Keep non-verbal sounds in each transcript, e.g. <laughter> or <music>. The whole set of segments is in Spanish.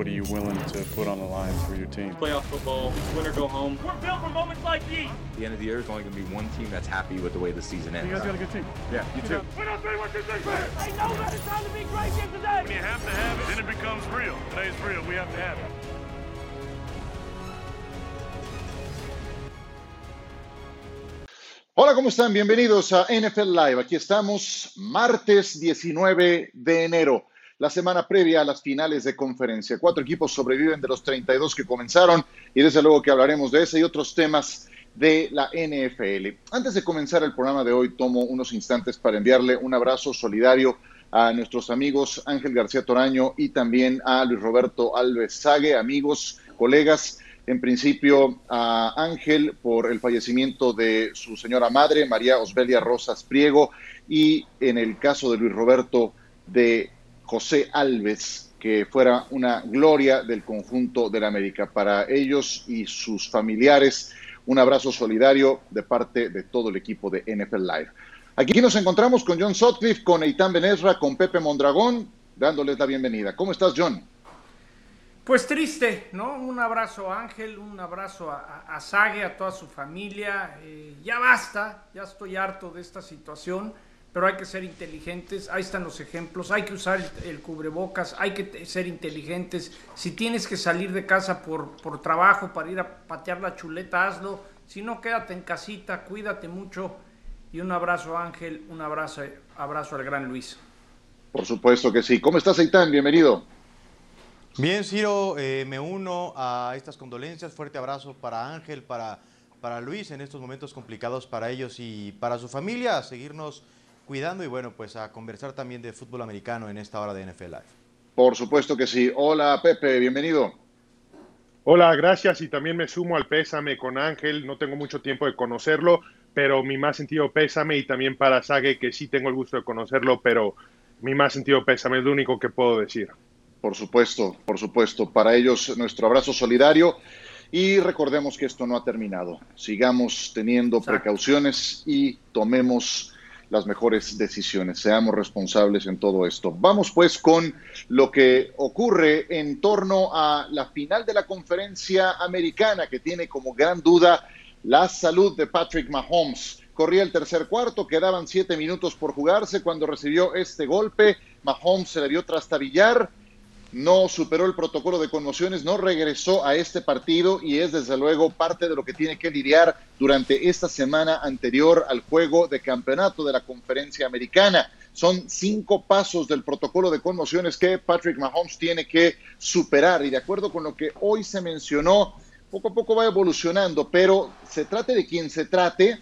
what are you willing to put on the line for your team? Playoff football, win or go home. We're built for moments like these. At the end of the year, is only going to be one team that's happy with the way the season ends. You guys got a good team. Yeah, you too. We're not three, one, two, three, four. Ain't no better time to be great than today. When you have to have it, then it becomes real. Today's real. We have to have it. Hola, ¿cómo están? Bienvenidos a NFL Live. Aquí estamos, martes 19 de enero, la semana previa a las finales de conferencia. Cuatro equipos sobreviven de los 32 que comenzaron y desde luego que hablaremos de ese y otros temas de la NFL. Antes de comenzar el programa de hoy, tomo unos instantes para enviarle un abrazo solidario a nuestros amigos Ángel García Toraño y también a Luis Roberto Alves Sague, amigos, colegas en principio a Ángel por el fallecimiento de su señora madre, María Osbelia Rosas Priego, y en el caso de Luis Roberto de José Alves, que fuera una gloria del conjunto de la América. Para ellos y sus familiares, un abrazo solidario de parte de todo el equipo de NFL Live. Aquí nos encontramos con John Sotcliffe, con Eitan Benesra, con Pepe Mondragón, dándoles la bienvenida. ¿Cómo estás, John? Pues triste, ¿no? Un abrazo a Ángel, un abrazo a, a, a Sague, a toda su familia. Eh, ya basta, ya estoy harto de esta situación, pero hay que ser inteligentes. Ahí están los ejemplos. Hay que usar el, el cubrebocas, hay que ser inteligentes. Si tienes que salir de casa por, por trabajo para ir a patear la chuleta, hazlo. Si no, quédate en casita, cuídate mucho. Y un abrazo a Ángel, un abrazo, abrazo al gran Luis. Por supuesto que sí. ¿Cómo estás, Eitan? Bienvenido. Bien, Ciro, eh, me uno a estas condolencias. Fuerte abrazo para Ángel, para, para Luis en estos momentos complicados para ellos y para su familia. A seguirnos cuidando y bueno, pues a conversar también de fútbol americano en esta hora de NFL Live. Por supuesto que sí. Hola, Pepe, bienvenido. Hola, gracias y también me sumo al pésame con Ángel. No tengo mucho tiempo de conocerlo, pero mi más sentido pésame y también para Sague, que sí tengo el gusto de conocerlo, pero mi más sentido pésame es lo único que puedo decir. Por supuesto, por supuesto. Para ellos nuestro abrazo solidario y recordemos que esto no ha terminado. Sigamos teniendo Exacto. precauciones y tomemos las mejores decisiones. Seamos responsables en todo esto. Vamos pues con lo que ocurre en torno a la final de la conferencia americana que tiene como gran duda la salud de Patrick Mahomes. Corría el tercer cuarto, quedaban siete minutos por jugarse cuando recibió este golpe. Mahomes se le vio trastabillar no superó el protocolo de conmociones, no regresó a este partido y es desde luego parte de lo que tiene que lidiar durante esta semana anterior al juego de campeonato de la conferencia americana. Son cinco pasos del protocolo de conmociones que Patrick Mahomes tiene que superar y de acuerdo con lo que hoy se mencionó, poco a poco va evolucionando, pero se trate de quien se trate,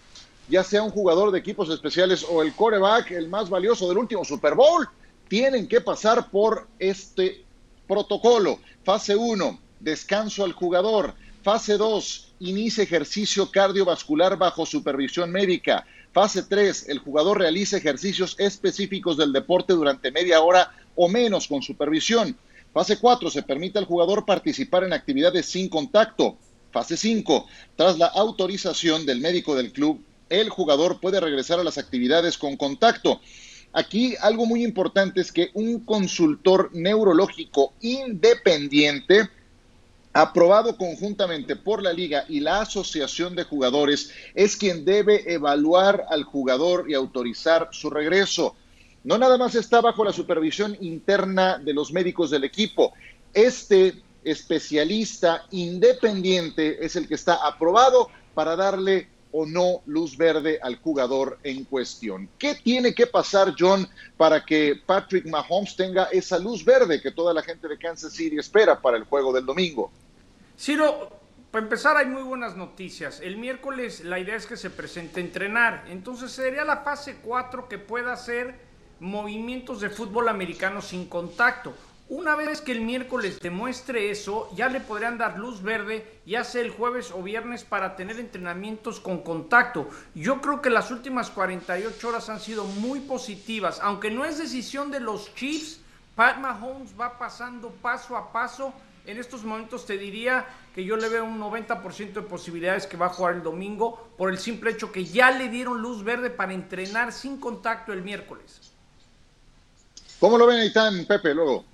ya sea un jugador de equipos especiales o el coreback, el más valioso del último Super Bowl, tienen que pasar por este Protocolo. Fase 1, descanso al jugador. Fase 2, inicia ejercicio cardiovascular bajo supervisión médica. Fase 3, el jugador realiza ejercicios específicos del deporte durante media hora o menos con supervisión. Fase 4, se permite al jugador participar en actividades sin contacto. Fase 5, tras la autorización del médico del club, el jugador puede regresar a las actividades con contacto. Aquí algo muy importante es que un consultor neurológico independiente, aprobado conjuntamente por la liga y la asociación de jugadores, es quien debe evaluar al jugador y autorizar su regreso. No nada más está bajo la supervisión interna de los médicos del equipo. Este especialista independiente es el que está aprobado para darle o no luz verde al jugador en cuestión. ¿Qué tiene que pasar, John, para que Patrick Mahomes tenga esa luz verde que toda la gente de Kansas City espera para el juego del domingo? Ciro, para empezar hay muy buenas noticias. El miércoles la idea es que se presente a entrenar. Entonces sería la fase 4 que pueda hacer movimientos de fútbol americano sin contacto. Una vez que el miércoles demuestre eso, ya le podrían dar luz verde, ya sea el jueves o viernes, para tener entrenamientos con contacto. Yo creo que las últimas 48 horas han sido muy positivas, aunque no es decisión de los Chiefs. Pat Mahomes va pasando paso a paso. En estos momentos te diría que yo le veo un 90% de posibilidades que va a jugar el domingo por el simple hecho que ya le dieron luz verde para entrenar sin contacto el miércoles. ¿Cómo lo ven, Itán, Pepe, luego?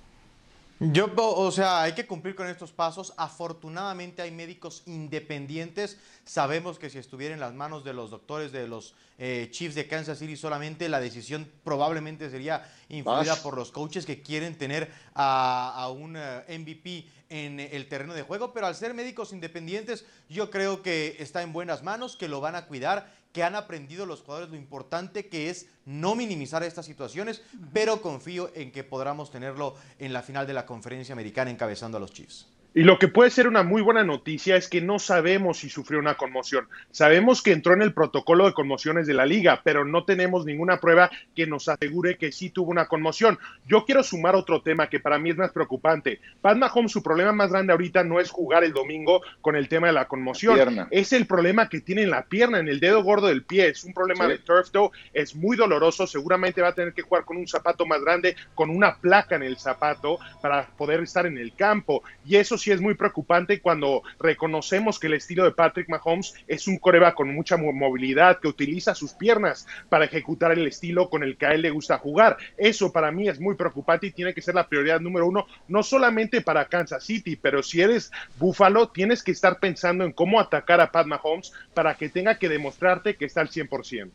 Yo, o sea, hay que cumplir con estos pasos. Afortunadamente hay médicos independientes. Sabemos que si estuviera en las manos de los doctores de los eh, Chiefs de Kansas City solamente, la decisión probablemente sería influida por los coaches que quieren tener a, un eh, MVP en el terreno de juego. Pero al ser médicos independientes, yo creo que está en buenas manos, que lo van a cuidar que han aprendido los jugadores lo importante que es no minimizar estas situaciones, pero confío en que podamos tenerlo en la final de la conferencia americana encabezando a los Chiefs. Y lo que puede ser una muy buena noticia es que no sabemos si sufrió una conmoción. Sabemos que entró en el protocolo de conmociones de la liga, pero no tenemos ninguna prueba que nos asegure que sí tuvo una conmoción. Yo quiero sumar otro tema que para mí es más preocupante. Pat Mahomes, su problema más grande ahorita no es jugar el domingo con el tema de la conmoción. Es el problema que tiene en la pierna, en el dedo gordo del pie. Es un problema de turf toe, es muy doloroso. Seguramente va a tener que jugar con un zapato más grande, con una placa en el zapato para poder estar en el campo. Y eso es muy preocupante cuando reconocemos que el estilo de Patrick Mahomes es un coreba con mucha movilidad, que utiliza sus piernas para ejecutar el estilo con el que a él le gusta jugar. Eso para mí es muy preocupante y tiene que ser la prioridad número uno, no solamente para Kansas City, pero si eres Buffalo, tienes que estar pensando en cómo atacar a Pat Mahomes para que tenga que demostrarte que está al 100%.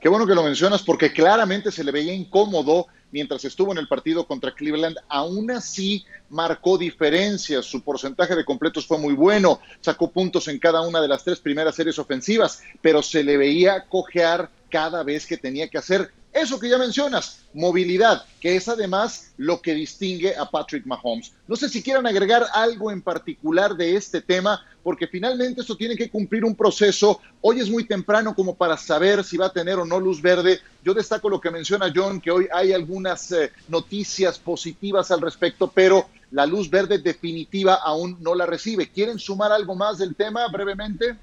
Qué bueno que lo mencionas porque claramente se le veía incómodo mientras estuvo en el partido contra Cleveland. Aún así marcó diferencias, su porcentaje de completos fue muy bueno, sacó puntos en cada una de las tres primeras series ofensivas, pero se le veía cojear cada vez que tenía que hacer eso que ya mencionas, movilidad, que es además lo que distingue a Patrick Mahomes. No sé si quieran agregar algo en particular de este tema, porque finalmente esto tiene que cumplir un proceso. Hoy es muy temprano como para saber si va a tener o no luz verde. Yo destaco lo que menciona John, que hoy hay algunas eh, noticias positivas al respecto, pero la luz verde definitiva aún no la recibe. ¿Quieren sumar algo más del tema brevemente?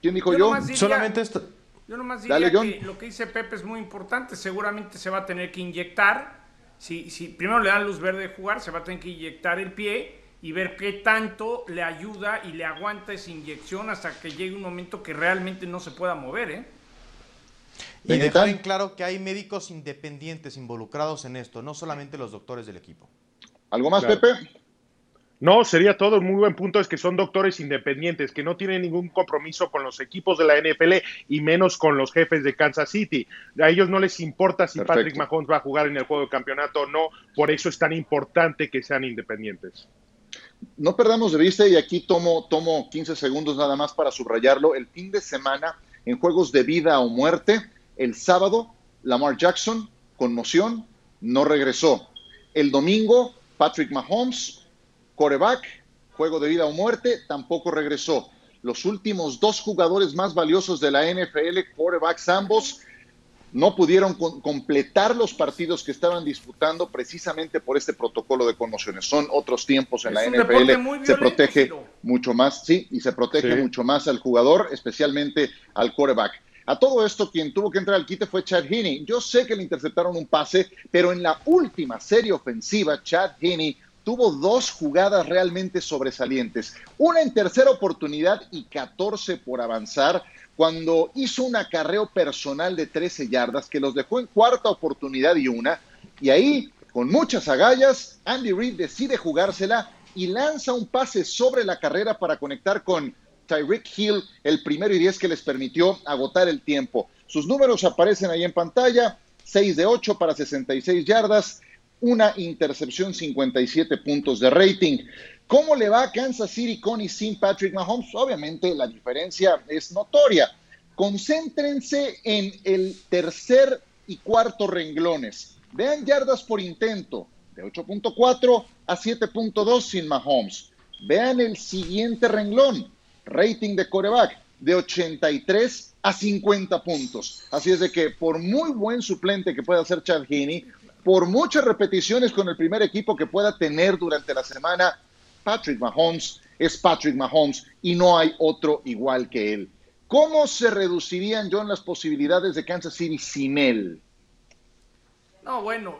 ¿Quién dijo yo? Solamente esto yo nomás diría que lo que dice Pepe es muy importante. Seguramente se va a tener que inyectar. Si, si primero le dan luz verde de jugar, se va a tener que inyectar el pie y ver qué tanto le ayuda y le aguanta esa inyección hasta que llegue un momento que realmente no se pueda mover. ¿eh? Y dejar en claro que hay médicos independientes involucrados en esto, no solamente los doctores del equipo. ¿Algo más, Pepe? No, sería todo. Un muy buen punto es que son doctores independientes, que no tienen ningún compromiso con los equipos de la NFL y menos con los jefes de Kansas City. A ellos no les importa si Patrick Mahomes va a jugar en el juego de campeonato o no. Por eso es tan importante que sean independientes. No perdamos de vista, y aquí tomo, tomo 15 segundos nada más para subrayarlo, el fin de semana en juegos de vida o muerte, el sábado, Lamar Jackson, conmoción, no regresó. El domingo, Patrick Mahomes, Coreback, juego de vida o muerte, tampoco regresó. Los últimos dos jugadores más valiosos de la NFL, corebacks ambos, no pudieron completar los partidos que estaban disputando precisamente por este protocolo de conmociones. Son otros tiempos en la NFL. Se protege mucho más, sí, y se protege mucho más al jugador, especialmente al coreback. A todo esto, quien tuvo que entrar al quite fue Chad Heaney. Yo sé que le interceptaron un pase, pero en la última serie ofensiva, Chad Heaney tuvo dos jugadas realmente sobresalientes. Una en tercera oportunidad y 14 por avanzar, cuando hizo un acarreo personal de 13 yardas que los dejó en cuarta oportunidad y una. Y ahí, con muchas agallas, Andy Reid decide jugársela y lanza un pase sobre la carrera para conectar con Tyreek Hill, el primero y diez que les permitió agotar el tiempo. Sus números aparecen ahí en pantalla, 6 de 8 para 66 yardas, una intercepción, 57 puntos de rating. ¿Cómo le va a Kansas City con y sin Patrick Mahomes? Obviamente la diferencia es notoria. Concéntrense en el tercer y cuarto renglones. Vean yardas por intento, de 8.4 a 7.2 sin Mahomes. Vean el siguiente renglón, rating de coreback, de 83 a 50 puntos. Así es de que por muy buen suplente que pueda ser Chad Heaney, por muchas repeticiones con el primer equipo que pueda tener durante la semana, Patrick Mahomes es Patrick Mahomes y no hay otro igual que él. ¿Cómo se reducirían, John, las posibilidades de Kansas City sin él? No, bueno,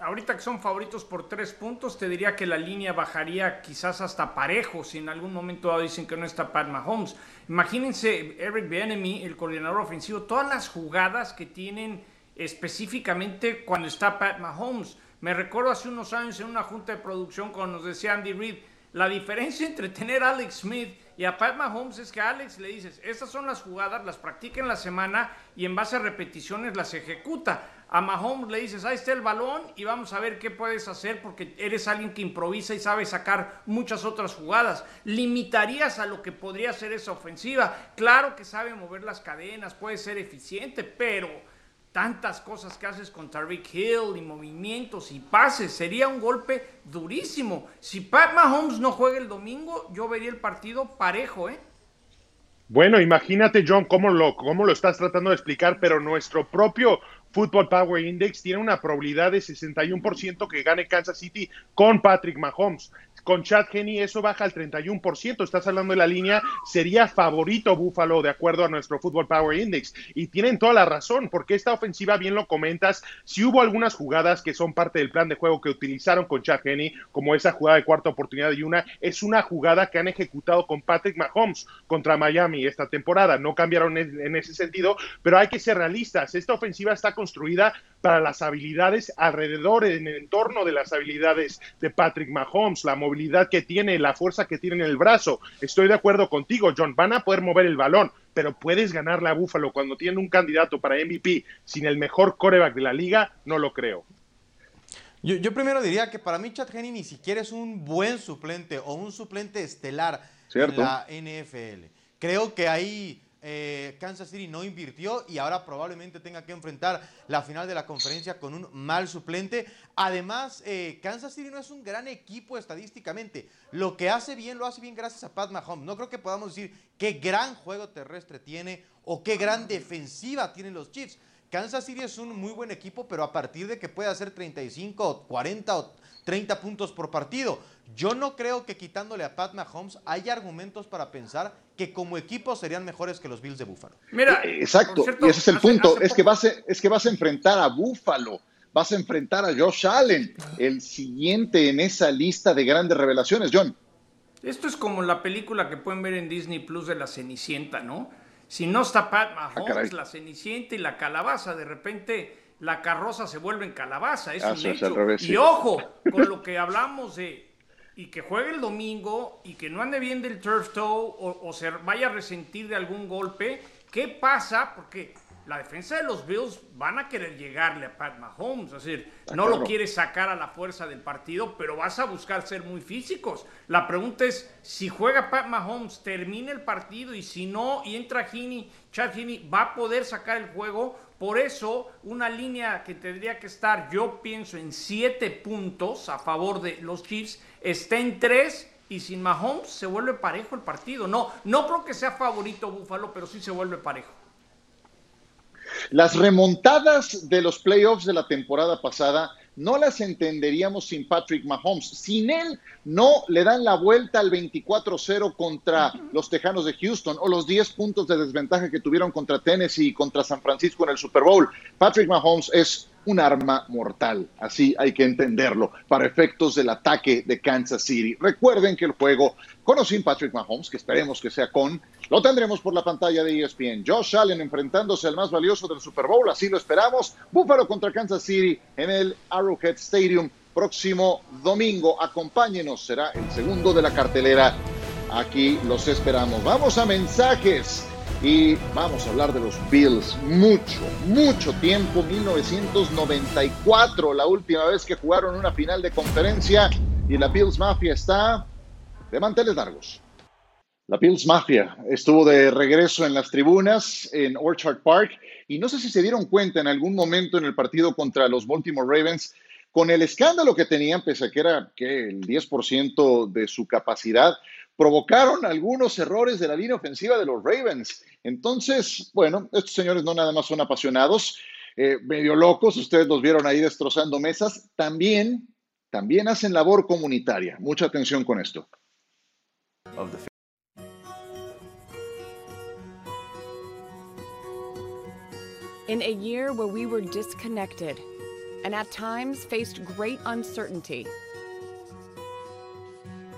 ahorita que son favoritos por tres puntos, te diría que la línea bajaría quizás hasta parejo si en algún momento dicen que no está Pat Mahomes. Imagínense Eric Bieniemy, el coordinador ofensivo, todas las jugadas que tienen específicamente cuando está Pat Mahomes. Me recuerdo hace unos años en una junta de producción cuando nos decía Andy Reid, la diferencia entre tener a Alex Smith y a Pat Mahomes es que a Alex le dices, estas son las jugadas, las practica en la semana y en base a repeticiones las ejecuta. A Mahomes le dices, ahí está el balón y vamos a ver qué puedes hacer porque eres alguien que improvisa y sabe sacar muchas otras jugadas. Limitarías a lo que podría ser esa ofensiva. Claro que sabe mover las cadenas, puede ser eficiente, pero tantas cosas que haces con Tariq Hill y movimientos y pases, sería un golpe durísimo. Si Pat Mahomes no juega el domingo, yo vería el partido parejo, ¿eh? Bueno, imagínate, John, cómo lo, cómo lo estás tratando de explicar, pero nuestro propio Football Power Index tiene una probabilidad de 61% que gane Kansas City con Patrick Mahomes. Con Chad Henney eso baja al 31%. Estás hablando de la línea, sería favorito Buffalo de acuerdo a nuestro Football Power Index. Y tienen toda la razón, porque esta ofensiva, bien lo comentas, si hubo algunas jugadas que son parte del plan de juego que utilizaron con Chad Henney, como esa jugada de cuarta oportunidad y una, es una jugada que han ejecutado con Patrick Mahomes contra Miami esta temporada. No cambiaron en ese sentido, pero hay que ser realistas. Esta ofensiva está construida para las habilidades alrededor, en el entorno de las habilidades de Patrick Mahomes, la movilidad que tiene, la fuerza que tiene en el brazo. Estoy de acuerdo contigo, John. Van a poder mover el balón, pero puedes ganarle a Búfalo cuando tiene un candidato para MVP sin el mejor coreback de la liga, no lo creo. Yo, primero diría que para mí Chad Henney ni siquiera es un buen suplente o un suplente estelar en la NFL. Creo que ahí eh, Kansas City no invirtió y ahora probablemente tenga que enfrentar la final de la conferencia con un mal suplente. Además, eh, Kansas City no es un gran equipo estadísticamente. Lo que hace bien, lo hace bien gracias a Pat Mahomes. No creo que podamos decir qué gran juego terrestre tiene o qué gran defensiva tienen los Chiefs. Kansas City es un muy buen equipo, pero a partir de que pueda hacer 35 40 o 30 puntos por partido. Yo no creo que quitándole a Pat Mahomes haya argumentos para pensar que como equipo serían mejores que los Bills de Buffalo. Mira, eh, exacto, y ese es el punto, es, que vas a, es que vas a enfrentar a Buffalo, vas a enfrentar a Josh Allen, el siguiente en esa lista de grandes revelaciones, John. Esto es como la película que pueden ver en Disney Plus de la Cenicienta, ¿no? Si no está Pat ah, Mahomes, la Cenicienta y la calabaza, de repente la carroza se vuelve en calabaza, es un hecho. y ojo, <laughs> con lo que hablamos de y que juegue el domingo y que no ande bien del turf toe o, se vaya a resentir de algún golpe, ¿qué pasa? Porque la defensa de los Bills van a querer llegarle a Pat Mahomes, es decir, no lo quiere sacar a la fuerza del partido, pero vas a buscar ser muy físicos. La pregunta es, si juega Pat Mahomes, termina el partido y si no, y entra Heaney, Chad Heaney, ¿va a poder sacar el juego? Por eso, una línea que tendría que estar, yo pienso, en siete puntos a favor de los Chiefs, está en tres y sin Mahomes se vuelve parejo el partido. No, no creo que sea favorito Búfalo, pero sí se vuelve parejo. Las remontadas de los playoffs de la temporada pasada no las entenderíamos sin Patrick Mahomes. Sin él no le dan la vuelta al 24-0 contra los Tejanos de Houston o los 10 puntos de desventaja que tuvieron contra Tennessee y contra San Francisco en el Super Bowl. Patrick Mahomes es un arma mortal, así hay que entenderlo, para efectos del ataque de Kansas City. Recuerden que el juego con o sin Patrick Mahomes, que esperemos que sea con, lo tendremos por la pantalla de ESPN. Josh Allen enfrentándose al más valioso del Super Bowl, así lo esperamos. Buffalo contra Kansas City en el Arrowhead Stadium próximo domingo. Acompáñenos, será el segundo de la cartelera. Aquí los esperamos. Vamos a mensajes y vamos a hablar de los Bills. Mucho, mucho tiempo, 1994, la última vez que jugaron una final de conferencia y la Bills Mafia está de manteles largos. La Bills Mafia estuvo de regreso en las tribunas en Orchard Park y no sé si se dieron cuenta en algún momento en el partido contra los Baltimore Ravens con el escándalo que tenían, pese a que era que el 10% de su capacidad, provocaron algunos errores de la línea ofensiva de los Ravens. Entonces, bueno, estos señores no nada más son apasionados, eh, medio locos, ustedes los vieron ahí destrozando mesas, también, también hacen labor comunitaria. Mucha atención con esto. In a year where we were disconnected and at times faced great uncertainty,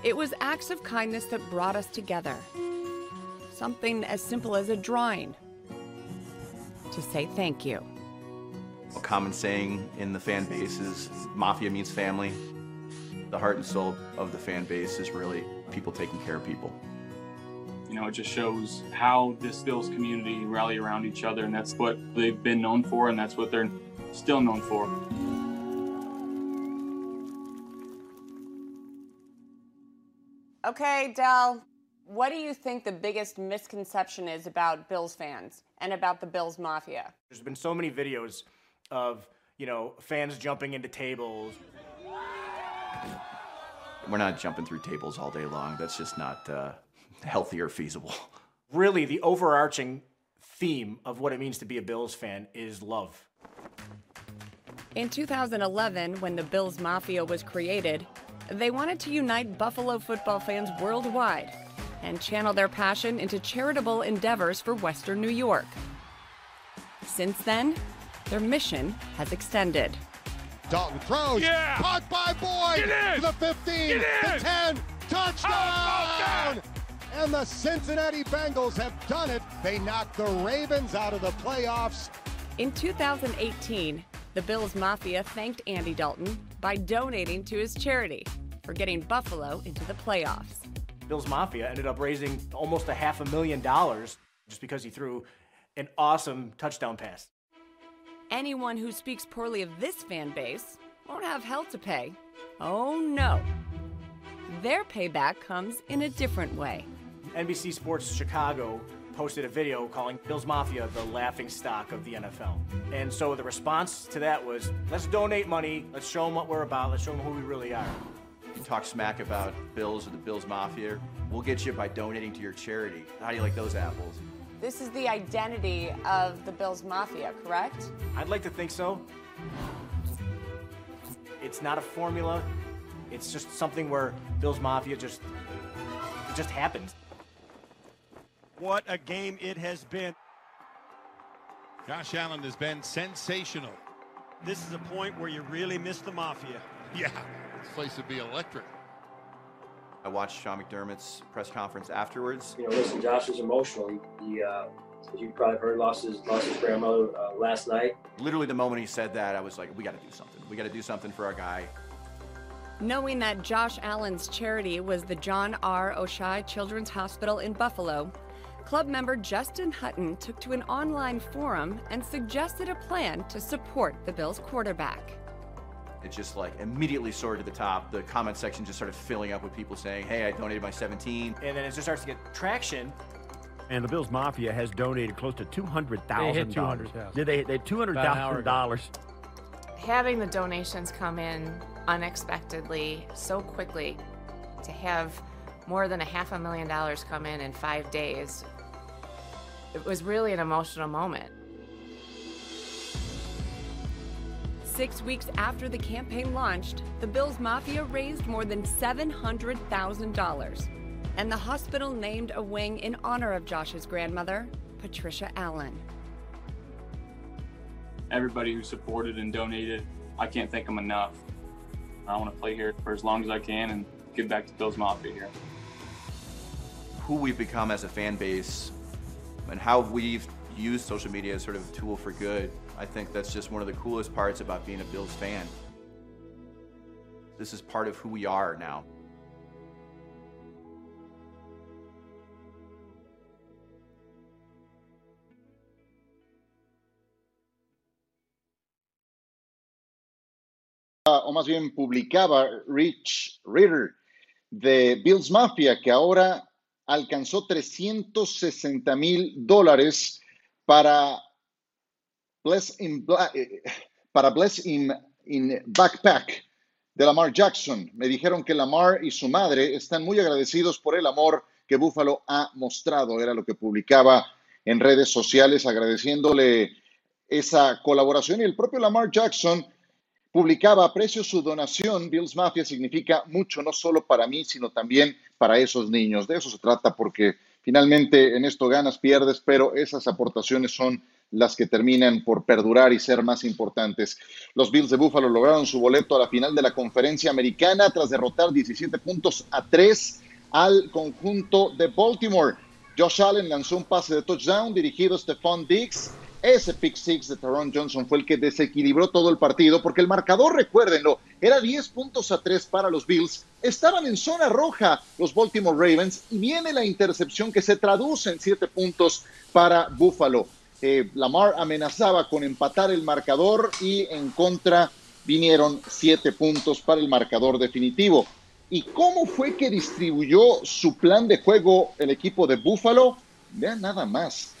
it was acts of kindness that brought us together. Something as simple as a drawing to say thank you. A common saying in the fan base is mafia means family. The heart and soul of the fan base is really people taking care of people. You know, it just shows how this Bills community rally around each other, and that's what they've been known for, and that's what they're still known for. Okay, Dell, what do you think the biggest misconception is about Bills fans and about the Bills Mafia? There's been so many videos of, you know, fans jumping into tables. We're not jumping through tables all day long. That's just not uh, <laughs> healthy or feasible. Really, the overarching theme of what it means to be a Bills fan is love. In 2011, when the Bills Mafia was created, they wanted to unite Buffalo football fans worldwide and channel their passion into charitable endeavors for Western New York. Since then, their mission has extended. Dalton throws. Yeah. Caught by Boyd. Get in. To the 15. Get The 10. Touchdown. How about And the Cincinnati Bengals have done it. They knocked the Ravens out of the playoffs. In 2018, the Bills Mafia thanked Andy Dalton by donating to his charity for getting Buffalo into the playoffs. Bills Mafia ended up raising almost a half a million dollars just because he threw an awesome touchdown pass. Anyone who speaks poorly of this fan base won't have hell to pay. Oh no. Their payback comes in a different way. NBC Sports Chicago posted a video calling Bills Mafia the laughing stock of the NFL. And so the response to that was let's donate money, let's show them what we're about, let's show them who we really are. You talk smack about Bills or the Bills Mafia, we'll get you by donating to your charity. How do you like those apples? This is the identity of the Bills Mafia, correct? I'd like to think so. It's not a formula. It's just something where Bills Mafia just it just happens. What a game it has been. Josh Allen has been sensational. This is a point where you really miss the Mafia. Yeah. This place would be electric. I watched Sean McDermott's press conference afterwards. You know, listen, Josh is emotional. He, he uh, as you probably heard, lost his lost his grandmother uh, last night. Literally, the moment he said that, I was like, we got to do something. We got to do something for our guy. Knowing that Josh Allen's charity was the John R. Oshai Children's Hospital in Buffalo, club member Justin Hutton took to an online forum and suggested a plan to support the Bills quarterback. It just like immediately soared to the top. The comment section just started filling up with people saying, hey, I donated my 17. And then it just starts to get traction. And the Bills Mafia has donated close to two hundred thousand. They hit 200,000. Did they? They two hundred About an hour thousand ago. dollars. having the donations come in unexpectedly so quickly to have more than a half a million dollars come in in five days it was really an emotional moment Six weeks after the campaign launched, the Bills Mafia raised more than $700,000. And the hospital named a wing in honor of Josh's grandmother, Patricia Allen. Everybody who supported and donated, I can't thank them enough. I want to play here for as long as I can and give back to Bills Mafia here. Who we've become as a fan base and how we've used social media as sort of a tool for good, I think that's just one of the coolest parts about being a Bills fan. This is part of who we are now. Uh, o más bien publicaba Rich Ritter de Bills Mafia, que ahora alcanzó 360 mil dólares para Bless in, eh, para Bless in Backpack de Lamar Jackson. Me dijeron que Lamar y su madre están muy agradecidos por el amor que Buffalo ha mostrado. Era lo que publicaba en redes sociales agradeciéndole esa colaboración y el propio Lamar Jackson publicaba aprecio su donación. Bills Mafia significa mucho, no solo para mí, sino también para esos niños. De eso se trata, porque finalmente en esto ganas, pierdes, pero esas aportaciones son las que terminan por perdurar y ser más importantes. Los Bills de Buffalo lograron su boleto a la final de la conferencia americana tras derrotar 17 puntos a 3 al conjunto de Baltimore. Josh Allen lanzó un pase de touchdown dirigido a Stephon Diggs Ese pick six de Taron Johnson fue el que desequilibró todo el partido porque el marcador, recuérdenlo, era 10 puntos a 3 para los Bills. Estaban en zona roja los Baltimore Ravens y viene la intercepción que se traduce en 7 puntos para Buffalo. Eh, Lamar amenazaba con empatar el marcador y en contra vinieron 7 puntos para el marcador definitivo. ¿Y cómo fue que distribuyó su plan de juego el equipo de Buffalo? Vean nada más.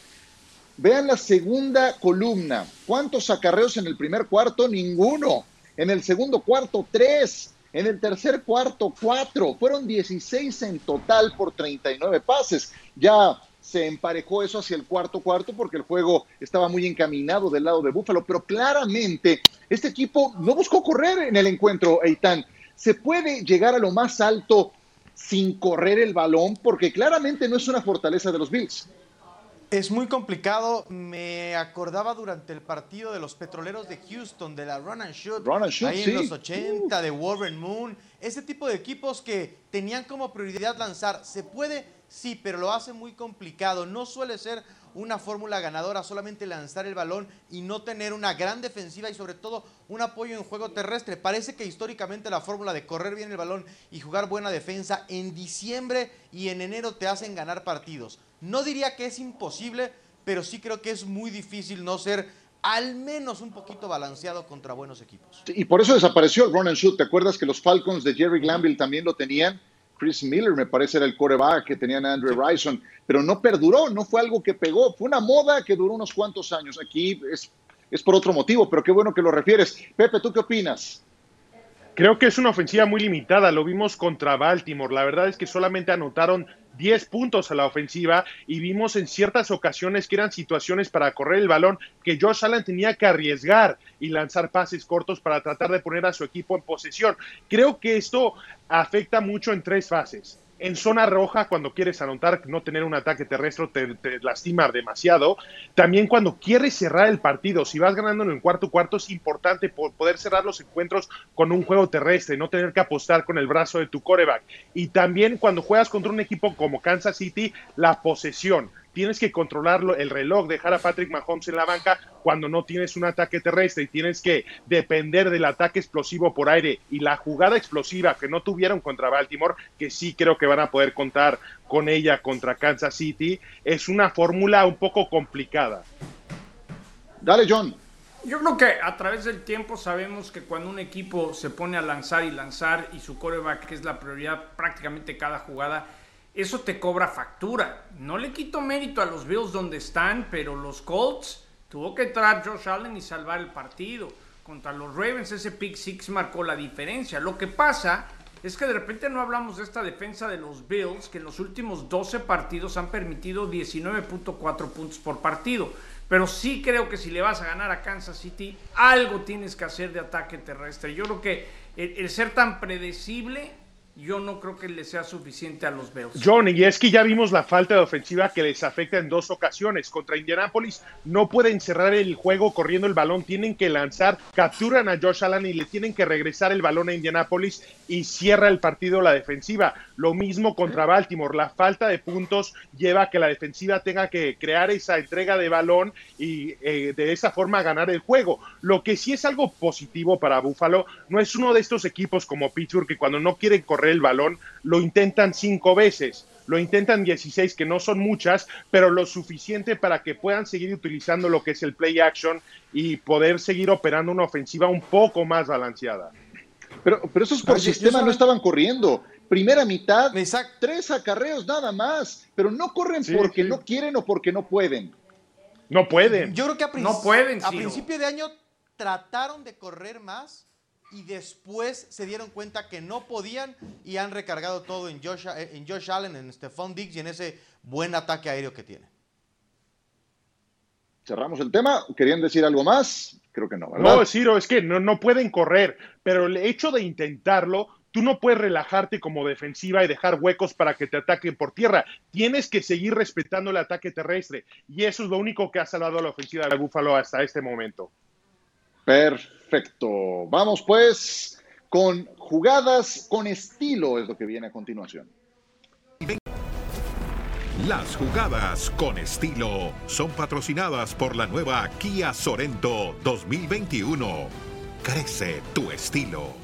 Vean la segunda columna. ¿Cuántos acarreos en el primer cuarto? Ninguno. En el segundo cuarto, tres. En el tercer cuarto, cuatro. Fueron 16 en total por 39 pases. Ya se emparejó eso hacia el cuarto cuarto porque el juego estaba muy encaminado del lado de Búfalo, pero claramente este equipo no buscó correr en el encuentro, Eitan. Se puede llegar a lo más alto sin correr el balón porque claramente no es una fortaleza de los Bills. Es muy complicado. Me acordaba durante el partido de los petroleros de Houston, de la Run and Shoot. ahí en los 80, de Warren Moon. Ese tipo de equipos que tenían como prioridad lanzar. ¿Se puede? Sí, pero lo hace muy complicado. No suele ser una fórmula ganadora solamente lanzar el balón y no tener una gran defensiva y sobre todo un apoyo en juego terrestre. Parece que históricamente la fórmula de correr bien el balón y jugar buena defensa en diciembre y en enero te hacen ganar partidos. No diría que es imposible, pero sí creo que es muy difícil no ser al menos un poquito balanceado contra buenos equipos. Y por eso desapareció el run and shoot. ¿Te acuerdas que los Falcons de Jerry Glanville también lo tenían? Chris Miller me parece era el coreback que tenían Andrew Rison, pero no perduró, no fue algo que pegó, fue una moda que duró unos cuantos años. Aquí es, es por otro motivo, pero qué bueno que lo refieres. Pepe, ¿tú qué opinas? Creo que es una ofensiva muy limitada, lo vimos contra Baltimore. La verdad es que solamente anotaron 10 puntos a la ofensiva y vimos en ciertas ocasiones que eran situaciones para correr el balón que Josh Allen tenía que arriesgar y lanzar pases cortos para tratar de poner a su equipo en posesión. Creo que esto afecta mucho en tres fases en zona roja cuando quieres anotar, no tener un ataque terrestre te, lastima demasiado. También cuando quieres cerrar el partido, si vas ganando en el cuarto cuarto es importante poder cerrar los encuentros con un juego terrestre, no tener que apostar con el brazo de tu coreback. Y también cuando juegas contra un equipo como Kansas City, la posesión tienes que controlarlo el reloj, dejar a Patrick Mahomes en la banca cuando no tienes un ataque terrestre y tienes que depender del ataque explosivo por aire y la jugada explosiva que no tuvieron contra Baltimore, que sí creo que van a poder contar con ella contra Kansas City, es una fórmula un poco complicada. Dale, John. Yo creo que a través del tiempo sabemos que cuando un equipo se pone a lanzar y lanzar y su coreback, que es la prioridad prácticamente cada jugada, eso te cobra factura. No le quito mérito a los Bills donde están, pero los Colts tuvo que entrar Josh Allen y salvar el partido. Contra los Ravens ese pick six marcó la diferencia. Lo que pasa es que de repente no hablamos de esta defensa de los Bills, que en los últimos 12 partidos han permitido 19.4 puntos por partido. Pero sí creo que si le vas a ganar a Kansas City, algo tienes que hacer de ataque terrestre. Yo creo que el ser tan predecible yo no creo que le sea suficiente a los Bills. John, y es que ya vimos la falta de ofensiva que les afecta en dos ocasiones. Contra Indianapolis no pueden cerrar el juego corriendo el balón, tienen que lanzar, capturan a Josh Allen y le tienen que regresar el balón a Indianapolis y cierra el partido la defensiva. Lo mismo contra Baltimore, la falta de puntos lleva a que la defensiva tenga que crear esa entrega de balón y eh, de esa forma ganar el juego. Lo que sí es algo positivo para Buffalo, no es uno de estos equipos como Pittsburgh que cuando no quieren correr el balón, lo intentan cinco veces, lo intentan 16, que no son muchas, pero lo suficiente para que puedan seguir utilizando lo que es el play action y poder seguir operando una ofensiva un poco más balanceada. Pero, pero esos por sistema no estaban corriendo. Primera mitad, tres acarreos nada más, pero no corren porque no quieren o porque no pueden. No pueden. Yo creo que a, no pueden, a principio de año trataron de correr más y después se dieron cuenta que no podían y han recargado todo en Josh, eh, en Josh Allen, en Stephon Diggs y en ese buen ataque aéreo que tiene. Cerramos el tema. ¿Querían decir algo más? Creo que no, ¿verdad? No, Ciro, es que no, no pueden correr, pero el hecho de intentarlo, tú no puedes relajarte como defensiva y dejar huecos para que te ataquen por tierra. Tienes que seguir respetando el ataque terrestre. Y eso es lo único que ha salvado a la ofensiva de Búfalo hasta este momento. Perfecto. Vamos pues con jugadas con estilo, es lo que viene a continuación. Las jugadas con estilo son patrocinadas por la nueva Kia Sorento 2021. Crece tu estilo.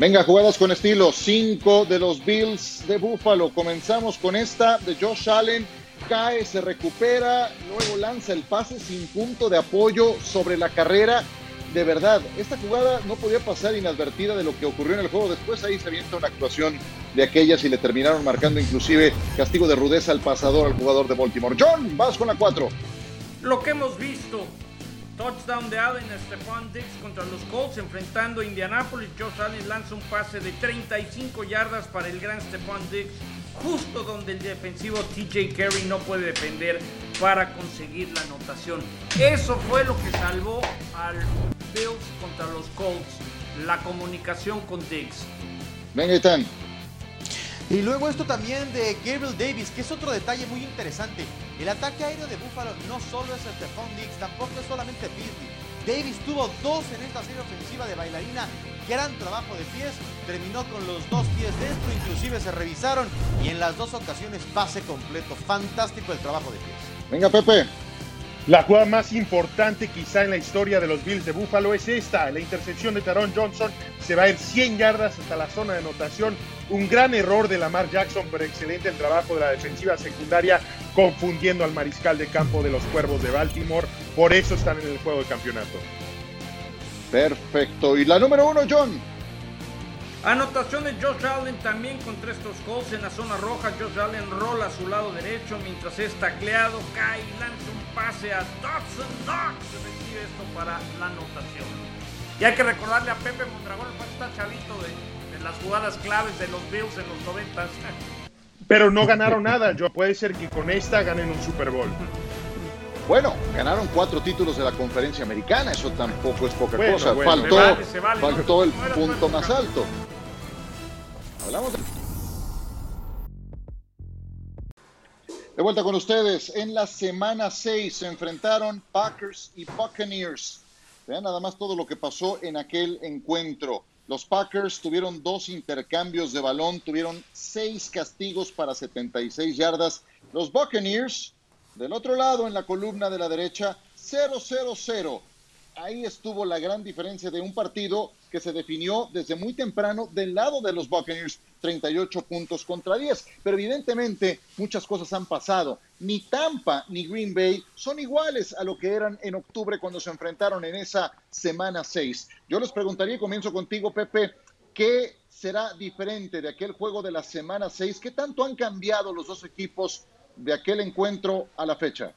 Venga, jugadas con estilo. Cinco de los Bills de Buffalo. Comenzamos con esta de Josh Allen. Cae, se recupera, luego lanza el pase sin punto de apoyo sobre la carrera. De verdad, esta jugada no podía pasar inadvertida de lo que ocurrió en el juego. Después ahí se avienta una actuación de aquellas y le terminaron marcando inclusive castigo de rudeza al pasador, al jugador de Baltimore. John, vas con la cuatro. Lo que hemos visto Touchdown de Allen a Stephon Diggs contra los Colts enfrentando a Indianapolis. Josh Allen lanza un pase de 35 yardas para el gran Stephon Diggs, justo donde el defensivo TJ Carey no puede defender para conseguir la anotación. Eso fue lo que salvó al Bills contra los Colts, la comunicación con Diggs. Venga, Ethan. Y luego esto también de Gabriel Davis, que es otro detalle muy interesante. El ataque aéreo de Buffalo no solo es el Stephon Diggs, tampoco es solamente Beasley. Davis tuvo dos en esta serie ofensiva de bailarina. Gran trabajo de pies. Terminó con los dos pies dentro, inclusive se revisaron. Y en las dos ocasiones pase completo. Fantástico el trabajo de pies. Venga, Pepe. La jugada más importante quizá en la historia de los Bills de Buffalo es esta. La intercepción de Taron Johnson se va a ir 100 yardas hasta la zona de anotación. Un gran error de Lamar Jackson, pero excelente el trabajo de la defensiva secundaria, confundiendo al mariscal de campo de los Cuervos de Baltimore. Por eso están en el juego de campeonato. Perfecto. Y la número uno, John. Anotación de Josh Allen también contra estos Colts en la zona roja. Josh Allen rola a su lado derecho mientras es tacleado, cae y lanza un pase a Dodson. Knox recibe esto para la anotación. Y hay que recordarle a Pepe Mondragón, el está chavito de, de, las jugadas claves de los Bills en los 90. <laughs> Pero no ganaron nada. Yo puede ser que con esta ganen un Super Bowl. Bueno, ganaron cuatro títulos de la conferencia americana, eso tampoco es poca Bueno, cosa. bueno. faltó vale, vale, faltó no- el no punto más campo. alto. Hablamos de... De vuelta con ustedes. En la semana 6 se enfrentaron Packers y Buccaneers. Vean nada más todo lo que pasó en aquel encuentro. Los Packers tuvieron dos intercambios de balón, tuvieron seis castigos para 76 yardas. Los Buccaneers, del otro lado en la columna de la derecha, 0-0-0. Ahí estuvo la gran diferencia de un partido que se definió desde muy temprano del lado de los Buccaneers, 38 puntos contra 10. Pero evidentemente muchas cosas han pasado. Ni Tampa ni Green Bay son iguales a lo que eran en octubre cuando se enfrentaron en esa semana 6. Yo les preguntaría, y comienzo contigo, Pepe, ¿qué será diferente de aquel juego de la semana 6? ¿Qué tanto han cambiado los dos equipos de aquel encuentro a la fecha?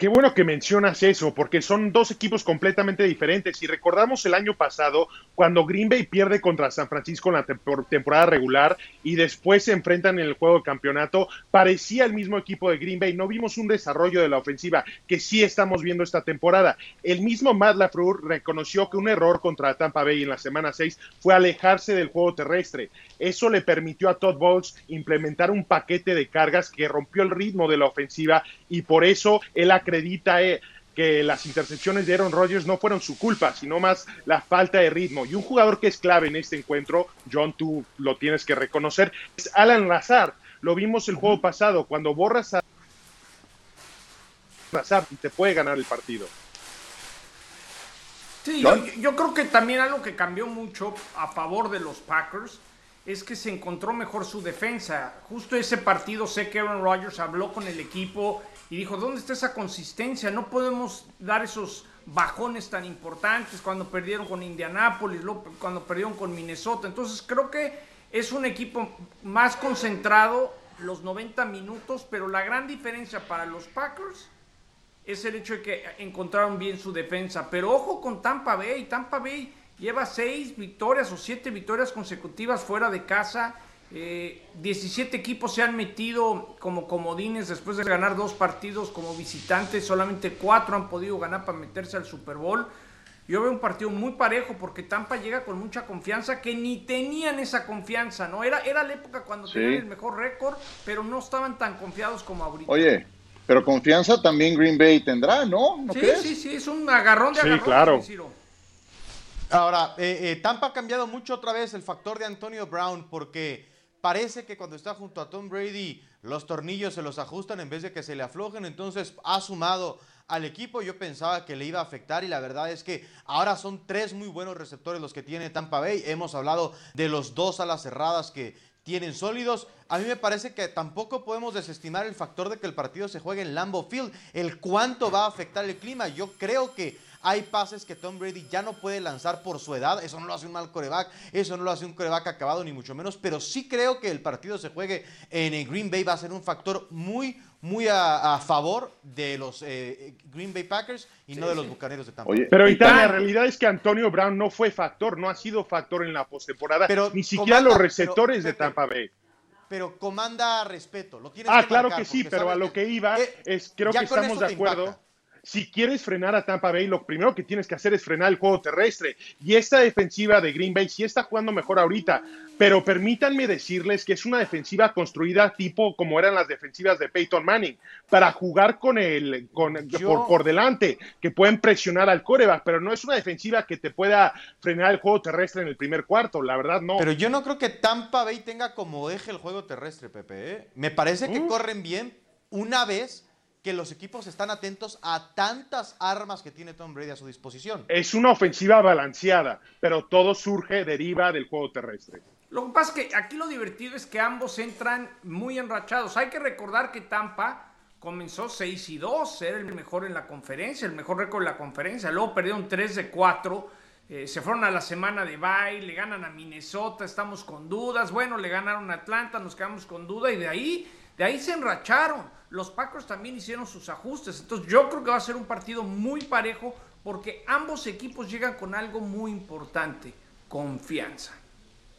Qué bueno que mencionas eso, porque son dos equipos completamente diferentes. Y recordamos el año pasado, cuando Green Bay pierde contra San Francisco en la tempor- temporada regular y después se enfrentan en el juego de campeonato, parecía el mismo equipo de Green Bay. No vimos un desarrollo de la ofensiva que sí estamos viendo esta temporada. El mismo Matt LaFleur reconoció que un error contra Tampa Bay en la semana 6 fue alejarse del juego terrestre. Eso le permitió a Todd Bowles implementar un paquete de cargas que rompió el ritmo de la ofensiva y por eso él acredita eh, que las intercepciones de Aaron Rodgers no fueron su culpa, sino más la falta de ritmo. Y un jugador que es clave en este encuentro, John, tú lo tienes que reconocer, es Alan Lazar. Lo vimos el juego pasado, cuando borras a Lazar y te puede ganar el partido. Sí, yo, yo creo que también algo que cambió mucho a favor de los Packers es que se encontró mejor su defensa. Justo ese partido sé que Aaron Rodgers habló con el equipo y dijo, ¿dónde está esa consistencia? No podemos dar esos bajones tan importantes cuando perdieron con Indianápolis, cuando perdieron con Minnesota. Entonces creo que es un equipo más concentrado los 90 minutos, pero la gran diferencia para los Packers es el hecho de que encontraron bien su defensa. Pero ojo con Tampa Bay. Tampa Bay lleva seis victorias o siete victorias consecutivas fuera de casa. Eh, 17 equipos se han metido como comodines después de ganar dos partidos como visitantes. Solamente cuatro han podido ganar para meterse al Super Bowl. Yo veo un partido muy parejo porque Tampa llega con mucha confianza que ni tenían esa confianza, ¿no? Era, era la época cuando Sí. tenían el mejor récord, pero no estaban tan confiados como ahorita. Oye, pero confianza también Green Bay tendrá, ¿no? ¿No sí, crees? sí, sí, es un agarrón de Sí, agarrón. claro. Ahora, eh, eh, Tampa ha cambiado mucho otra vez el factor de Antonio Brown porque parece que cuando está junto a Tom Brady los tornillos se los ajustan en vez de que se le aflojen, entonces ha sumado al equipo. Yo pensaba que le iba a afectar y la verdad es que ahora son tres muy buenos receptores los que tiene Tampa Bay. Hemos hablado de los dos alas cerradas que tienen sólidos. A mí me parece que tampoco podemos desestimar el factor de que el partido se juegue en Lambeau Field, el cuánto va a afectar el clima. Yo creo que hay pases que Tom Brady ya no puede lanzar por su edad. Eso no lo hace un mal coreback. Eso no lo hace un coreback acabado, ni mucho menos. Pero sí creo que el partido se juegue en Green Bay va a ser un factor muy, muy a, favor de los eh, Green Bay Packers y no de los Bucaneros de Tampa. pero Italia, la realidad es que Antonio Brown no fue factor, no ha sido factor en la postemporada. Pero ni siquiera los receptores de Tampa Bay pero comanda respeto. Lo tienes ah, claro que sí, pero a lo que iba es, creo que estamos de acuerdo si quieres frenar a Tampa Bay, lo primero que tienes que hacer es frenar el juego terrestre. Y esta defensiva de Green Bay sí está jugando mejor ahorita, pero permítanme decirles que es una defensiva construida tipo como eran las defensivas de Peyton Manning, para jugar con el con, por, delante, que pueden presionar al coreback, pero no es una defensiva que te pueda frenar el juego terrestre en el primer cuarto, la verdad no. Pero yo no creo que Tampa Bay tenga como eje el juego terrestre, Pepe. ¿eh? Me parece que mm. corren bien una vez que los equipos están atentos a tantas armas que tiene Tom Brady a su disposición. Es una ofensiva balanceada, pero todo surge, deriva del juego terrestre. Lo que pasa es que aquí lo divertido es que ambos entran muy enrachados. Hay que recordar que Tampa comenzó 6 y 2, era el mejor en la conferencia, el mejor récord en la conferencia. Luego perdieron 3 de 4. Eh, se fueron a la semana de bye, le ganan a Minnesota, estamos con dudas. Bueno, le ganaron a Atlanta, nos quedamos con duda y de ahí, de ahí se enracharon los Packers también hicieron sus ajustes. Entonces yo creo que va a ser un partido muy parejo porque ambos equipos llegan con algo muy importante, confianza.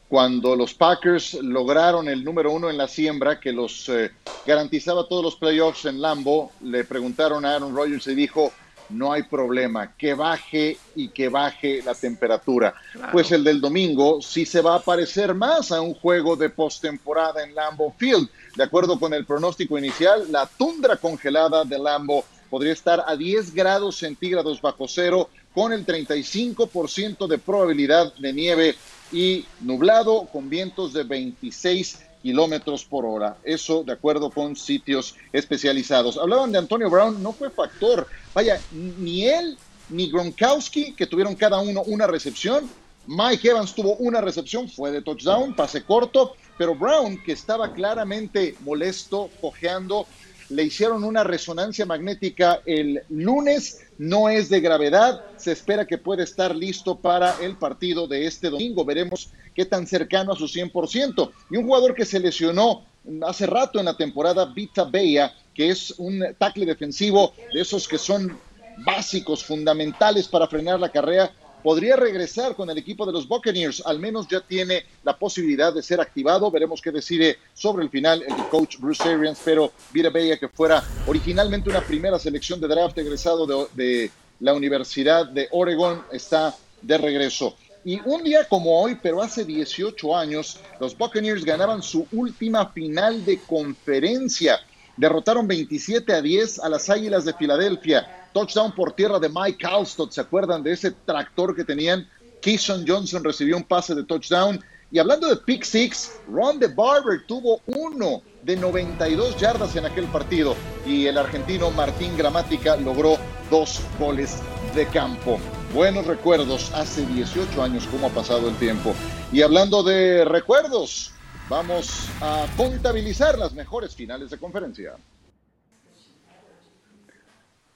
Cuando los Packers lograron el número uno en la siembra, que los eh, garantizaba todos los playoffs en Lambo, le preguntaron a Aaron Rodgers y dijo, no hay problema, que baje y que baje la temperatura. Pues el del domingo sí se va a parecer más a un juego de postemporada en Lambo Field. De acuerdo con el pronóstico inicial, la tundra congelada de Lambo podría estar a 10 grados centígrados bajo cero con el 35% de probabilidad de nieve y nublado con vientos de 26 kilómetros por hora. Eso de acuerdo con sitios especializados. Hablaban de Antonio Brown, no fue factor. Vaya, ni él ni Gronkowski, que tuvieron cada uno una recepción. Mike Evans tuvo una recepción, fue de touchdown, pase corto, pero Brown, que estaba claramente molesto, cojeando, le hicieron una resonancia magnética el lunes, no es de gravedad, se espera que pueda estar listo para el partido de este domingo, veremos qué tan cercano a su 100%. Y un jugador que se lesionó hace rato en la temporada, Vita Bella, que es un tackle defensivo de esos que son básicos, fundamentales para frenar la carrera, podría regresar con el equipo de los Buccaneers. Al menos ya tiene la posibilidad de ser activado. Veremos qué decide sobre el final el coach Bruce Arians. Pero Vita Bella, que fuera originalmente una primera selección de draft egresado de, de la Universidad de Oregon, está de regreso. Y un día como hoy, pero hace 18 años, los Buccaneers ganaban su última final de conferencia. Derrotaron 27 a 10 a las Águilas de Filadelfia. Touchdown por tierra de Mike Alstott. ¿Se acuerdan de ese tractor que tenían? Keyshawn Johnson recibió un pase de touchdown. Y hablando de pick six, Ron de Barber tuvo uno de 92 yardas en aquel partido. Y el argentino Martín Gramática logró dos goles de campo. Buenos recuerdos, hace 18 años cómo ha pasado el tiempo. Y hablando de recuerdos, vamos a contabilizar las mejores finales de conferencia.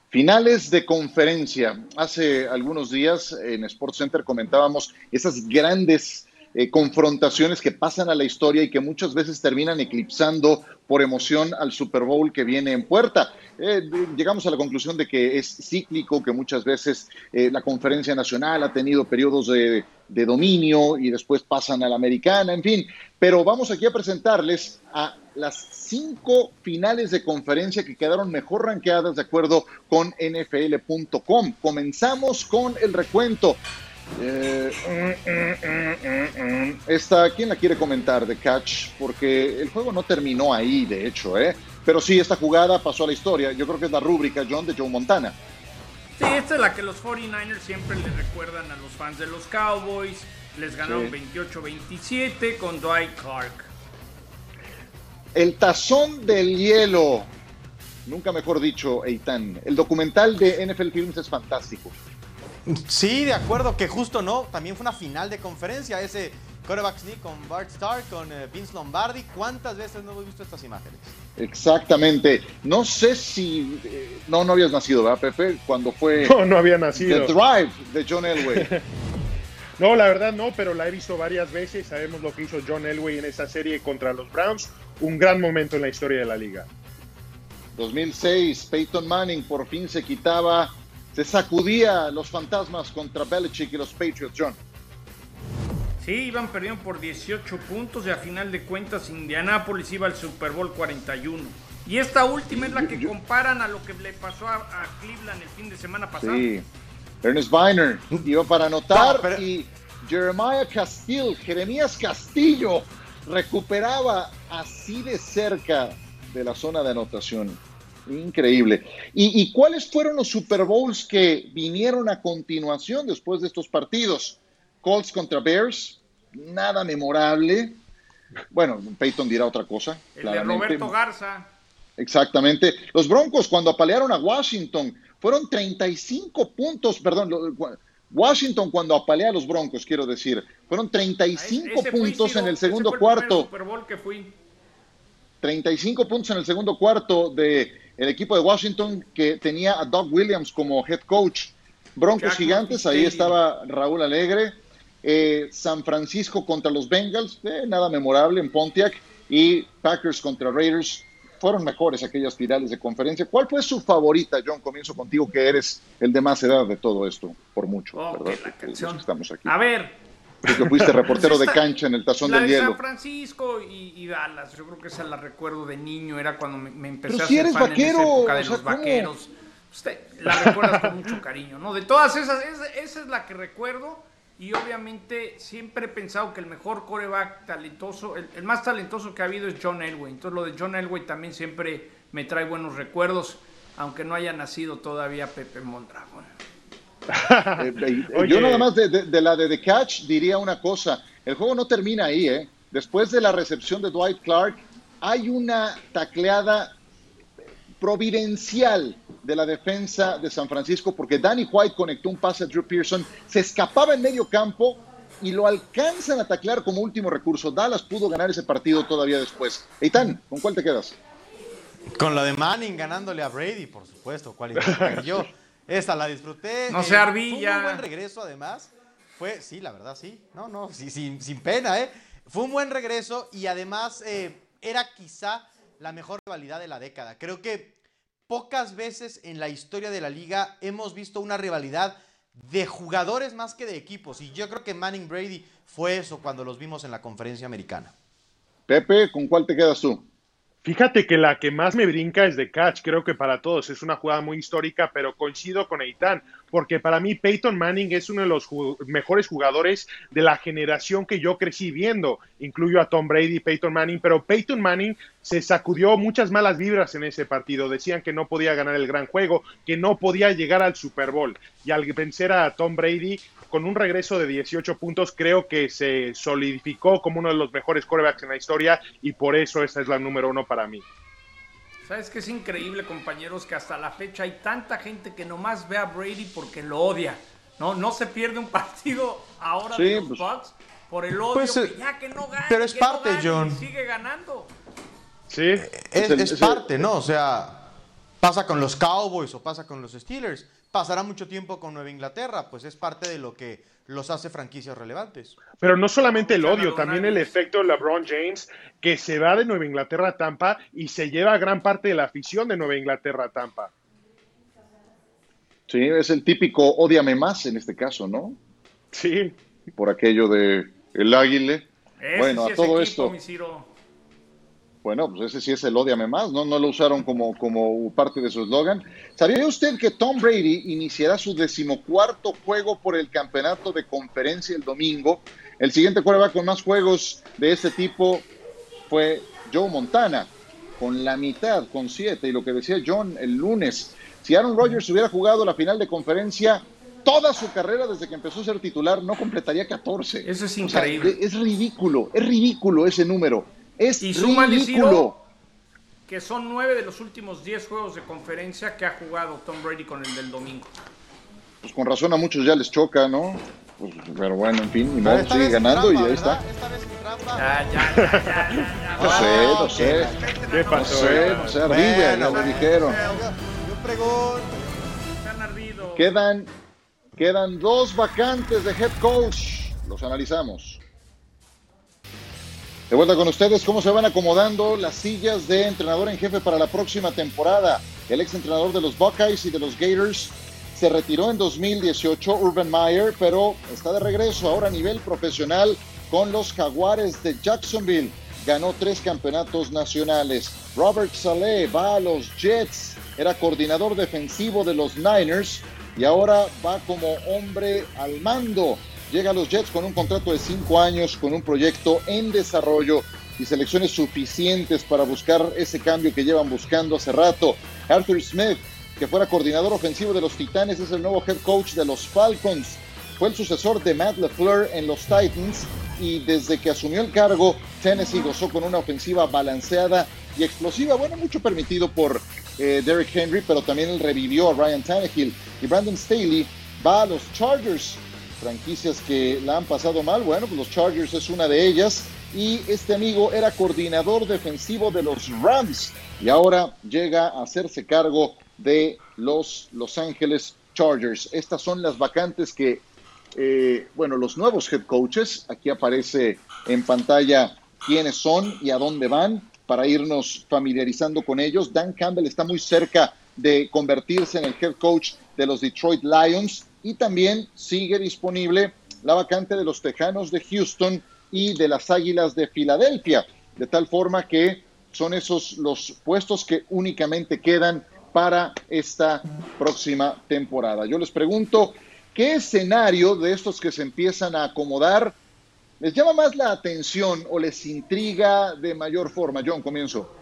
Finales de conferencia. Hace algunos días en Sports Center comentábamos esas grandes eh, confrontaciones que pasan a la historia y que muchas veces terminan eclipsando por emoción al Super Bowl que viene en puerta. Eh, llegamos a la conclusión de que es cíclico, que muchas veces eh, la conferencia nacional ha tenido periodos de, de, dominio y después pasan a la americana, en fin. Pero vamos aquí a presentarles a las cinco finales de conferencia que quedaron mejor rankeadas de acuerdo con NFL.com. Comenzamos con el recuento. Eh, esta, ¿quién la quiere comentar de Catch? Porque el juego no terminó ahí, de hecho, ¿eh? Pero sí, esta jugada pasó a la historia. Yo creo que es la rúbrica, John, de Joe Montana. Sí, esta es la que los 49ers siempre le recuerdan a los fans de los Cowboys. Les ganaron Sí. 28-27 con Dwight Clark. El tazón del hielo. Nunca mejor dicho, Eitan. El documental de NFL Films es fantástico. Sí, de acuerdo, que justo no. También fue una final de conferencia. Ese quarterback sneak con Bart Starr, con eh, Vince Lombardi. ¿Cuántas veces no hemos visto estas imágenes? Exactamente. No sé si. eh, no, no habías nacido, ¿verdad, Pepe? Cuando fue. No, no había nacido. The Drive de John Elway. <laughs> No, la verdad no, pero la he visto varias veces. Sabemos lo que hizo John Elway en esa serie contra los Browns. Un gran momento en la historia de la liga. 2006, Peyton Manning por fin se quitaba, se sacudía los fantasmas contra Belichick y los Patriots, John. Sí, iban perdiendo por 18 puntos y a final de cuentas Indianápolis iba al Super Bowl 41. Y esta última es la que comparan a lo que le pasó a, a Cleveland el fin de semana pasado. Sí. Ernest Weiner iba para anotar y Jeremiah Castillo, Jeremías Castillo, recuperaba así de cerca de la zona de anotación. Increíble. ¿Y, y cuáles fueron los Super Bowls que vinieron a continuación después de estos partidos? Colts contra Bears, nada memorable. Bueno, Peyton dirá otra cosa. El claramente. de Roberto Garza. Exactamente. Los Broncos cuando apalearon a Washington fueron 35 puntos, perdón, Washington cuando apalea a los Broncos, quiero decir, fueron 35 Ese fui, puntos en el ese segundo fue el primer cuarto. Super Bowl que fui. 35 puntos en el segundo cuarto de el equipo de Washington que tenía a Doug Williams como head coach. Broncos Jack gigantes, ahí estaba Raúl Alegre. Eh, San Francisco contra los Bengals, eh, nada memorable en Pontiac. Y Packers contra Raiders, fueron mejores aquellas finales de conferencia. ¿Cuál fue su favorita, John? Comienzo contigo, que eres el de más edad de todo esto, por mucho, ¿verdad? Porque los que estamos aquí. A ver. Tú que fuiste reportero de cancha en el tazón la del de hielo. San Francisco y, y Dallas, yo creo que esa la recuerdo de niño, era cuando me, me empecé Pero a si hacer eres fan vaquero, en esa época de o sea, los ¿cómo? vaqueros. Usted la recuerdas con mucho cariño, ¿no? De todas esas, esa, esa es la que recuerdo y obviamente siempre he pensado que el mejor coreback talentoso, el, el más talentoso que ha habido es John Elway. Entonces lo de John Elway también siempre me trae buenos recuerdos, aunque no haya nacido todavía Pepe Mondragón. <laughs> Eh, eh. Yo nada más de, de- de la de The Catch diría una cosa. El juego no termina ahí, ¿eh? Después de la recepción de Dwight Clark, hay una tacleada providencial de la defensa de San Francisco porque Danny White conectó un pase a Drew Pearson, se escapaba en medio campo y lo alcanzan a taclear como último recurso. Dallas pudo ganar ese partido todavía después. Eitan, ¿con cuál te quedas? Con la de Manning ganándole a Brady, por supuesto. ¿Cuál yo? Esta la disfruté. No eh, sea ardilla. Fue un buen regreso, además. Fue, sí, la verdad, sí. No, no, sí, sin, sin pena, ¿eh? Fue un buen regreso y además eh, era quizá la mejor rivalidad de la década. Creo que pocas veces en la historia de la liga hemos visto una rivalidad de jugadores más que de equipos. Y yo creo que Manning Brady fue eso cuando los vimos en la conferencia americana. Pepe, ¿con cuál te quedas tú? Fíjate que la que más me brinca es de catch, creo que para todos es una jugada muy histórica, pero coincido con Eitan, porque para mí Peyton Manning es uno de los mejores jugadores de la generación que yo crecí viendo, incluyo a Tom Brady, Peyton Manning, pero Peyton Manning se sacudió muchas malas vibras en ese partido, decían que no podía ganar el gran juego, que no podía llegar al Super Bowl, y al vencer a Tom Brady con un regreso de 18 puntos, creo que se solidificó como uno de los mejores quarterbacks en la historia y por eso esa es la número uno para mí. ¿Sabes qué es increíble, compañeros? Que hasta la fecha hay tanta gente que nomás ve a Brady porque lo odia. No, no se pierde un <laughs> partido ahora Sí, de los pues- Bucks por el odio. Pues, eh, que ya que no gane, pero es que no parte, gane, John. sigue ganando. Sí. Es, Es parte, ¿no? O sea, pasa con los Cowboys o pasa con los Steelers. Pasará mucho tiempo con Nueva Inglaterra, pues es parte de lo que los hace franquicias relevantes. Pero no solamente el odio, también el efecto de LeBron James, que se va de Nueva Inglaterra a Tampa y se lleva gran parte de la afición de Nueva Inglaterra a Tampa. Sí, es el típico odiame más en este caso, ¿no? Sí. Por aquello de el águile. Ese bueno, sí a es todo equipo, esto. Bueno, pues ese sí es el odiame más, ¿no? No lo usaron como, como parte de su eslogan. ¿Sabía usted que Tom Brady iniciará su decimocuarto juego por el campeonato de conferencia el domingo? El siguiente quarterback con más juegos de este tipo fue Joe Montana, con la mitad, con siete. Y lo que decía John el lunes, Si Aaron Rodgers hubiera jugado la final de conferencia toda su carrera desde que empezó a ser titular, no completaría 14. Eso es O sea, increíble. es ridículo, es ridículo ese número. Es Y ridículo. Que son nueve de los últimos 10 juegos de conferencia que ha jugado Tom Brady con el del domingo. Pues con razón a muchos ya les choca, ¿no? Pues, pero bueno, en fin, modo, esta sigue ganando trampa, y ahí ¿verdad? está. Esta vez trampa. Ya, ya, ya, ya, ya, No sé, no sé. ¿Qué No pasó? sé, no sé, ardilla, ya Bueno, dijeron. Yo. Están ardidos. Quedan, quedan dos vacantes de head coach. Los analizamos. De vuelta con ustedes, cómo se van acomodando las sillas de entrenador en jefe para la próxima temporada. El ex entrenador de los Buckeyes y de los Gators se retiró en 2018, Urban Meyer, pero está de regreso ahora a nivel profesional con los Jaguares de Jacksonville. Ganó tres campeonatos nacionales. Robert Saleh va a los Jets, era coordinador defensivo de los Niners y ahora va como hombre al mando. Llega a los Jets con un contrato de cinco años, con un proyecto en desarrollo y selecciones suficientes para buscar ese cambio que llevan buscando hace rato. Arthur Smith, que fuera coordinador ofensivo de los Titanes, es el nuevo head coach de los Falcons. Fue el sucesor de Matt LeFleur en los Titans y desde que asumió el cargo, Tennessee gozó con una ofensiva balanceada y explosiva. Bueno, mucho permitido por eh, Derrick Henry, pero también revivió a Ryan Tannehill. Y Brandon Staley va a los Chargers, franquicias que la han pasado mal. Bueno, pues los Chargers es una de ellas. Y este amigo era coordinador defensivo de los Rams y ahora llega a hacerse cargo de los Los Ángeles Chargers. Estas son las vacantes que, eh, bueno, los nuevos head coaches. Aquí aparece en pantalla quiénes son y a dónde van para irnos familiarizando con ellos. Dan Campbell está muy cerca de convertirse en el head coach de los Detroit Lions y también sigue disponible la vacante de los Tejanos de Houston y de las Águilas de Filadelfia, de tal forma que son esos los puestos que únicamente quedan para esta próxima temporada. Yo les pregunto, ¿qué escenario de estos que se empiezan a acomodar les llama más la atención o les intriga de mayor forma? John, comienzo.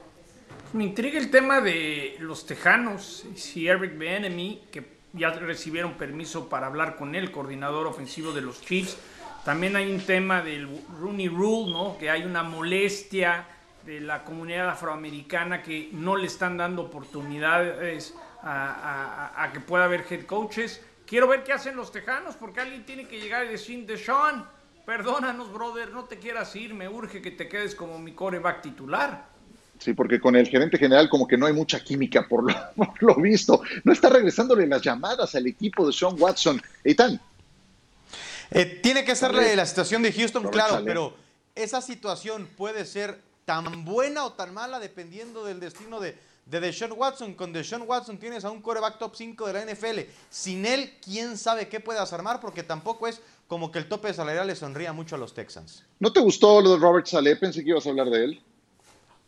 Me intriga el tema de los Tejanos, si Eric Bieniemy, que ya recibieron permiso para hablar con él, coordinador ofensivo de los Chiefs. También hay un tema del Rooney Rule, ¿no? Que hay una molestia de la comunidad afroamericana que no le están dando oportunidades a, que pueda haber head coaches. Quiero ver qué hacen los Tejanos, porque alguien tiene que llegar y decir, Deshaun, perdónanos, brother, no te quieras ir, me urge que te quedes como mi coreback titular. Sí, porque con el gerente general como que no hay mucha química por lo, <laughs> por lo visto. No está regresándole las llamadas al equipo de Sean Watson. Eitan, Eh, tiene que ser la, situación de Houston, claro, pero esa situación puede ser tan buena o tan mala dependiendo del destino de, de Deshaun Watson. Con Deshaun Watson tienes a un coreback top 5 de la NFL. Sin él, quién sabe qué puedas armar, porque tampoco es como que el tope salarial le sonría mucho a los Texans. ¿no te gustó lo de Robert Saleh? Pensé que ibas a hablar de él.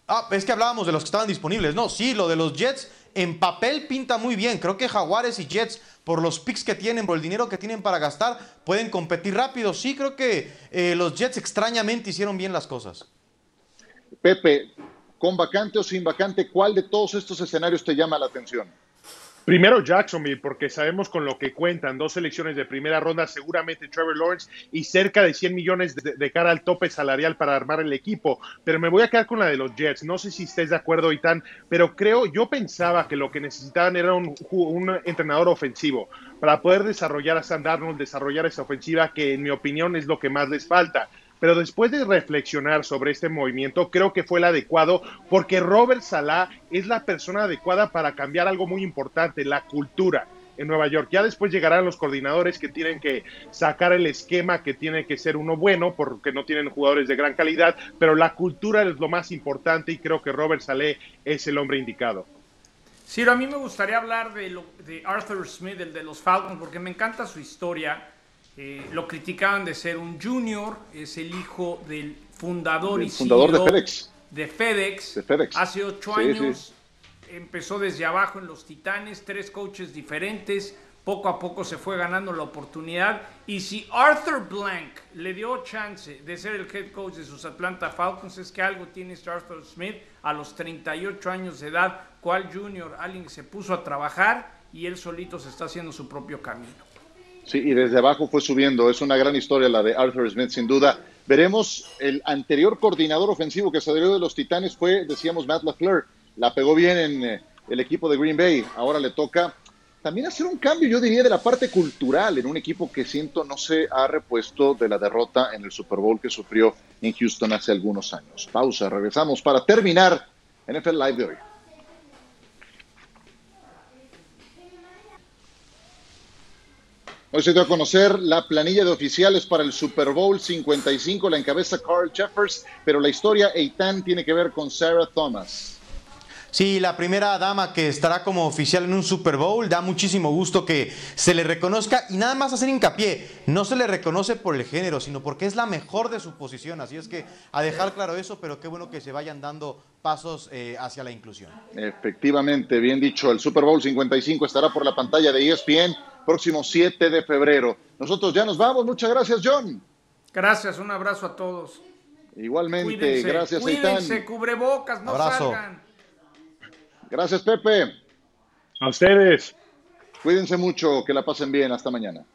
Ah, es que hablábamos de los que estaban disponibles. No, sí, lo de los Jets en papel pinta muy bien. Creo que Jaguares y Jets, por los picks que tienen, por el dinero que tienen para gastar, pueden competir rápido. Sí, creo que eh, los Jets extrañamente hicieron bien las cosas. Pepe, con vacante o sin vacante, ¿cuál de todos estos escenarios te llama la atención? Primero Jacksonville, porque sabemos con lo que cuentan, dos selecciones de primera ronda, seguramente Trevor Lawrence y cerca de 100 millones de, de cara al tope salarial para armar el equipo. Pero me voy a quedar con la de los Jets. No sé si estés de acuerdo, Itán, pero creo, yo pensaba que lo que necesitaban era un, un entrenador ofensivo para poder desarrollar a Sam Darnold, desarrollar esa ofensiva que en mi opinión es lo que más les falta. Pero después de reflexionar sobre este movimiento, creo que fue el adecuado porque Robert Salah es la persona adecuada para cambiar algo muy importante, la cultura en Nueva York. Ya después llegarán los coordinadores que tienen que sacar el esquema que tiene que ser uno bueno porque no tienen jugadores de gran calidad, pero la cultura es lo más importante y creo que Robert Saleh es el hombre indicado. Ciro, a mí me gustaría hablar de, lo- de Arthur Smith, el de los Falcons, porque me encanta su historia. Eh, lo criticaban de ser un junior, es el hijo del fundador y fundador de CEO FedEx. de FedEx. De FedEx. Hace ocho Sí, años sí. empezó desde abajo en los Titanes, tres coaches diferentes. Poco a poco se fue ganando la oportunidad. Y si Arthur Blank le dio chance de ser el head coach de sus Atlanta Falcons, es que algo tiene este Arthur Smith a los 38 años de edad, cual junior, alguien que se puso a trabajar y él solito se está haciendo su propio camino. Sí, y desde abajo fue subiendo. Es una gran historia la de Arthur Smith, sin duda. Veremos, el anterior coordinador ofensivo que salió de los Titanes fue, decíamos, Matt LaFleur. La pegó bien en eh, el equipo de Green Bay. Ahora le toca también hacer un cambio, yo diría, de la parte cultural en un equipo que siento no se ha repuesto de la derrota en el Super Bowl que sufrió en Houston hace algunos años. Pausa, regresamos para terminar NFL Live de hoy. Hoy se dio a conocer la planilla de oficiales para el Super Bowl 55, la encabeza Carl Jeffers, pero la historia Eitan tiene que ver con Sarah Thomas. Sí, la primera dama que estará como oficial en un Super Bowl, da muchísimo gusto que se le reconozca y nada más hacer hincapié, no se le reconoce por el género, sino porque es la mejor de su posición, así es que a dejar claro eso, pero qué bueno que se vayan dando pasos eh, hacia la inclusión. Efectivamente, bien dicho, el Super Bowl 55 estará por la pantalla de ESPN próximo 7 de febrero. Nosotros ya nos vamos, muchas gracias John. Gracias, un abrazo a todos. Igualmente, Cuídense, gracias cuídense, Eitan. cubrebocas, no Abrazo. salgan. Gracias Pepe. A ustedes. Cuídense mucho, que la pasen bien, hasta mañana.